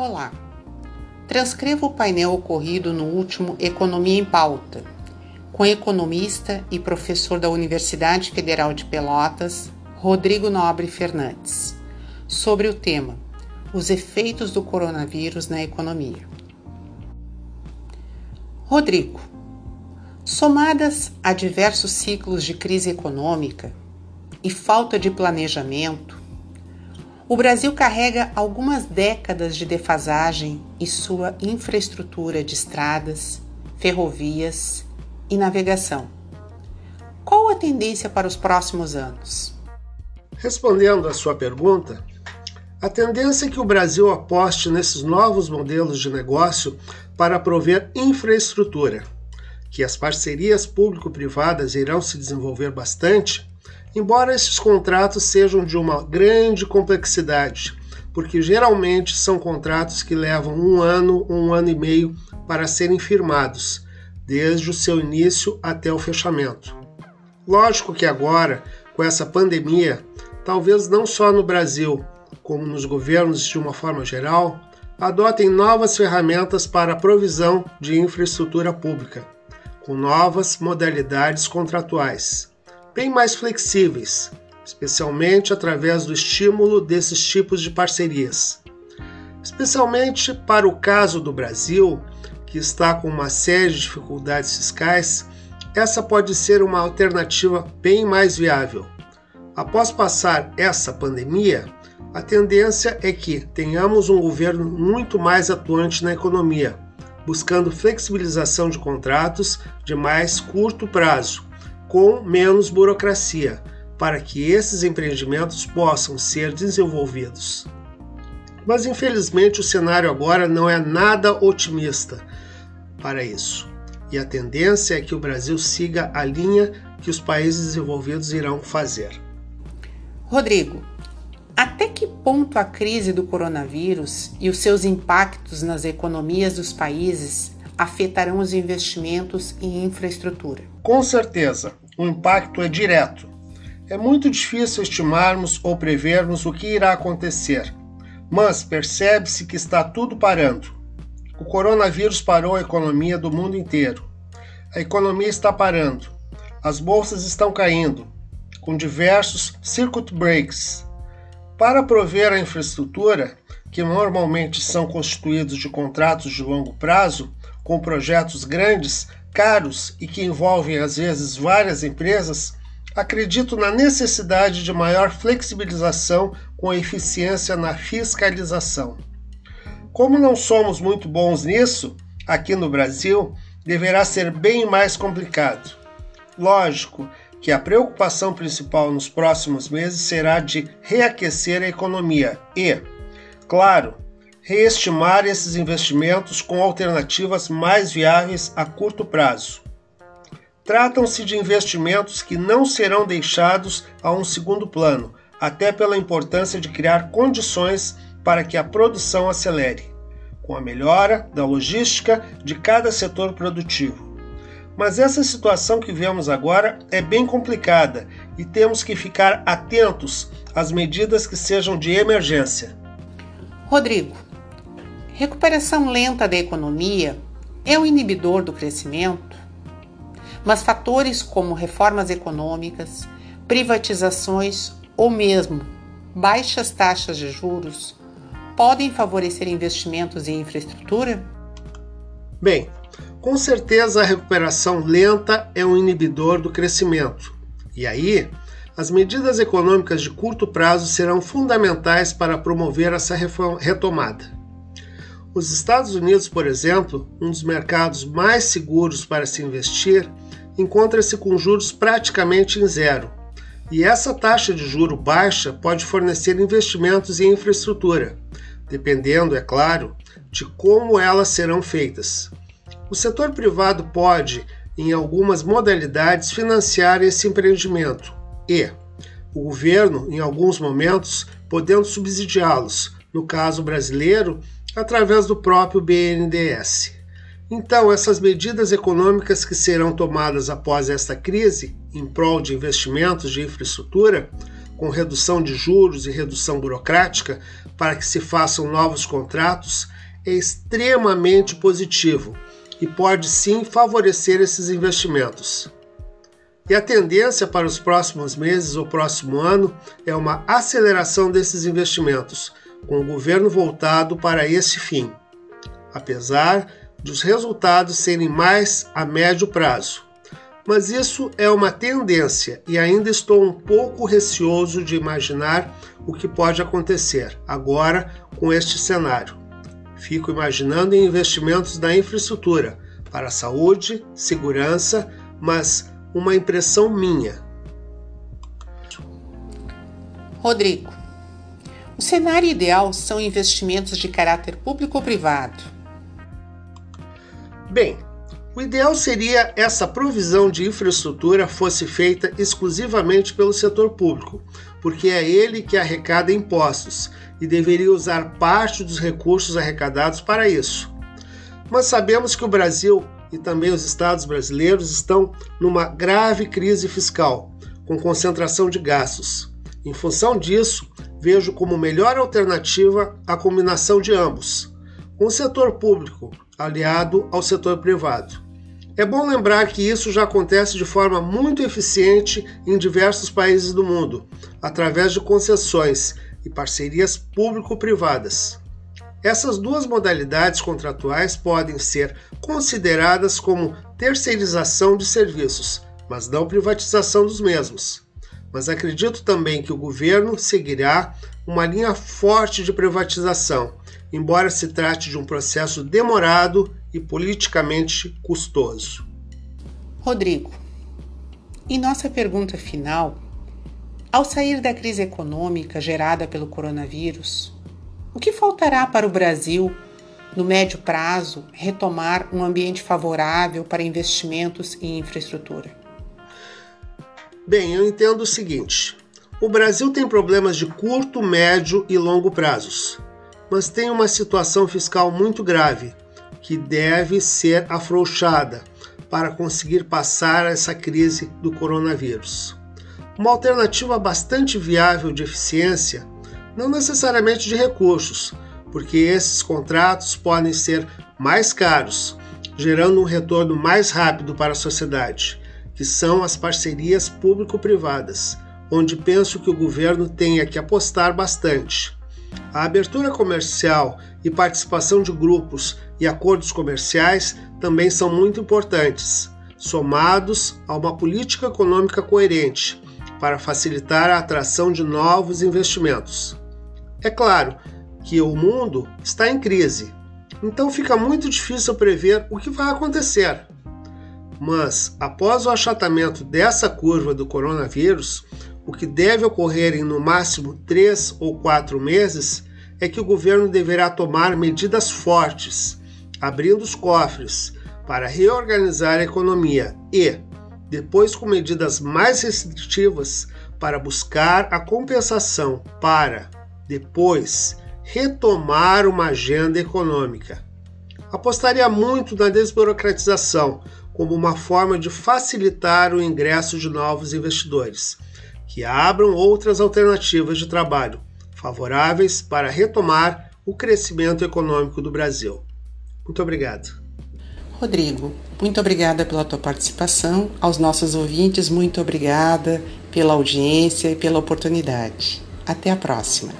Olá. Transcrevo o painel ocorrido no último Economia em Pauta, com economista e professor da Universidade Federal de Pelotas, Rodrigo Nobre Fernandes, sobre o tema Os efeitos do coronavírus na economia. Rodrigo, somadas a diversos ciclos de crise econômica e falta de planejamento, o Brasil carrega algumas décadas de defasagem e sua infraestrutura de estradas, ferrovias e navegação. Qual a tendência para os próximos anos? Respondendo à sua pergunta, a tendência é que o Brasil aposte nesses novos modelos de negócio para prover infraestrutura, que as parcerias público-privadas irão se desenvolver bastante embora esses contratos sejam de uma grande complexidade, porque geralmente são contratos que levam um ano um ano e meio para serem firmados, desde o seu início até o fechamento. Lógico que agora, com essa pandemia, talvez não só no Brasil, como nos governos de uma forma geral, adotem novas ferramentas para a provisão de infraestrutura pública, com novas modalidades contratuais bem mais flexíveis, especialmente através do estímulo desses tipos de parcerias. Especialmente para o caso do Brasil, que está com uma série de dificuldades fiscais, essa pode ser uma alternativa bem mais viável. Após passar essa pandemia, a tendência é que tenhamos um governo muito mais atuante na economia, buscando flexibilização de contratos de mais curto prazo com menos burocracia, para que esses empreendimentos possam ser desenvolvidos. Mas infelizmente o cenário agora não é nada otimista para isso. E a tendência é que o Brasil siga a linha que os países desenvolvidos irão fazer. Rodrigo, até que ponto a crise do coronavírus e os seus impactos nas economias dos países afetarão os investimentos em infraestrutura? Com certeza, o impacto é direto. É muito difícil estimarmos ou prevermos o que irá acontecer, mas percebe-se que está tudo parando. O coronavírus parou a economia do mundo inteiro. A economia está parando. As bolsas estão caindo, com diversos circuit breaks. Para prover a infraestrutura, que normalmente são constituídos de contratos de longo prazo, com projetos grandes, caros e que envolvem às vezes várias empresas, acredito na necessidade de maior flexibilização com eficiência na fiscalização. Como não somos muito bons nisso, aqui no Brasil, deverá ser bem mais complicado. Lógico que a preocupação principal nos próximos meses será de reaquecer a economia e, claro, reestimar esses investimentos com alternativas mais viáveis a curto prazo. Tratam-se de investimentos que não serão deixados a um segundo plano, até pela importância de criar condições para que a produção acelere, com a melhora da logística de cada setor produtivo. Mas essa situação que vemos agora é bem complicada e temos que ficar atentos às medidas que sejam de emergência. Rodrigo, Recuperação lenta da economia é o inibidor do crescimento, mas fatores como reformas econômicas, privatizações ou mesmo baixas taxas de juros podem favorecer investimentos em infraestrutura? Bem, com certeza a recuperação lenta é um inibidor do crescimento. E aí, as medidas econômicas de curto prazo serão fundamentais para promover essa retomada. Os Estados Unidos, por exemplo, um dos mercados mais seguros para se investir, encontra-se com juros praticamente em zero. E essa taxa de juro baixa pode fornecer investimentos em infraestrutura, dependendo, é claro, de como elas serão feitas. O setor privado pode, em algumas modalidades, financiar esse empreendimento e o governo, em alguns momentos, podendo subsidiá-los. No caso brasileiro, através do próprio BNDES. Então, essas medidas econômicas que serão tomadas após esta crise, em prol de investimentos de infraestrutura, com redução de juros e redução burocrática para que se façam novos contratos é extremamente positivo e pode sim favorecer esses investimentos. E a tendência para os próximos meses ou próximo ano é uma aceleração desses investimentos, com o governo voltado para esse fim, apesar dos resultados serem mais a médio prazo. Mas isso é uma tendência e ainda estou um pouco receoso de imaginar o que pode acontecer agora com este cenário. Fico imaginando investimentos na infraestrutura para saúde, segurança, mas uma impressão minha. Rodrigo, o cenário ideal são investimentos de caráter público ou privado? Bem, o ideal seria essa provisão de infraestrutura fosse feita exclusivamente pelo setor público, porque é ele que arrecada impostos e deveria usar parte dos recursos arrecadados para isso. Mas sabemos que o Brasil e também os estados brasileiros estão numa grave crise fiscal, com concentração de gastos. Em função disso, vejo como melhor alternativa a combinação de ambos, o setor público aliado ao setor privado. É bom lembrar que isso já acontece de forma muito eficiente em diversos países do mundo, através de concessões e parcerias público-privadas. Essas duas modalidades contratuais podem ser consideradas como terceirização de serviços, mas não privatização dos mesmos. Mas acredito também que o governo seguirá uma linha forte de privatização, embora se trate de um processo demorado e politicamente custoso. Rodrigo, em nossa pergunta final, ao sair da crise econômica gerada pelo coronavírus, o que faltará para o Brasil, no médio prazo, retomar um ambiente favorável para investimentos em infraestrutura? Bem, eu entendo o seguinte: o Brasil tem problemas de curto, médio e longo prazos, mas tem uma situação fiscal muito grave que deve ser afrouxada para conseguir passar essa crise do coronavírus. Uma alternativa bastante viável de eficiência não necessariamente de recursos, porque esses contratos podem ser mais caros, gerando um retorno mais rápido para a sociedade, que são as parcerias público-privadas, onde penso que o governo tenha que apostar bastante. A abertura comercial e participação de grupos e acordos comerciais também são muito importantes, somados a uma política econômica coerente para facilitar a atração de novos investimentos. É claro que o mundo está em crise, então fica muito difícil prever o que vai acontecer. Mas, após o achatamento dessa curva do coronavírus, o que deve ocorrer em no máximo três ou quatro meses é que o governo deverá tomar medidas fortes, abrindo os cofres para reorganizar a economia e, depois com medidas mais restritivas para buscar a compensação para depois, retomar uma agenda econômica. Apostaria muito na desburocratização como uma forma de facilitar o ingresso de novos investidores, que abram outras alternativas de trabalho favoráveis para retomar o crescimento econômico do Brasil. Muito obrigado. Rodrigo, muito obrigada pela tua participação. Aos nossos ouvintes, muito obrigada pela audiência e pela oportunidade. Até a próxima.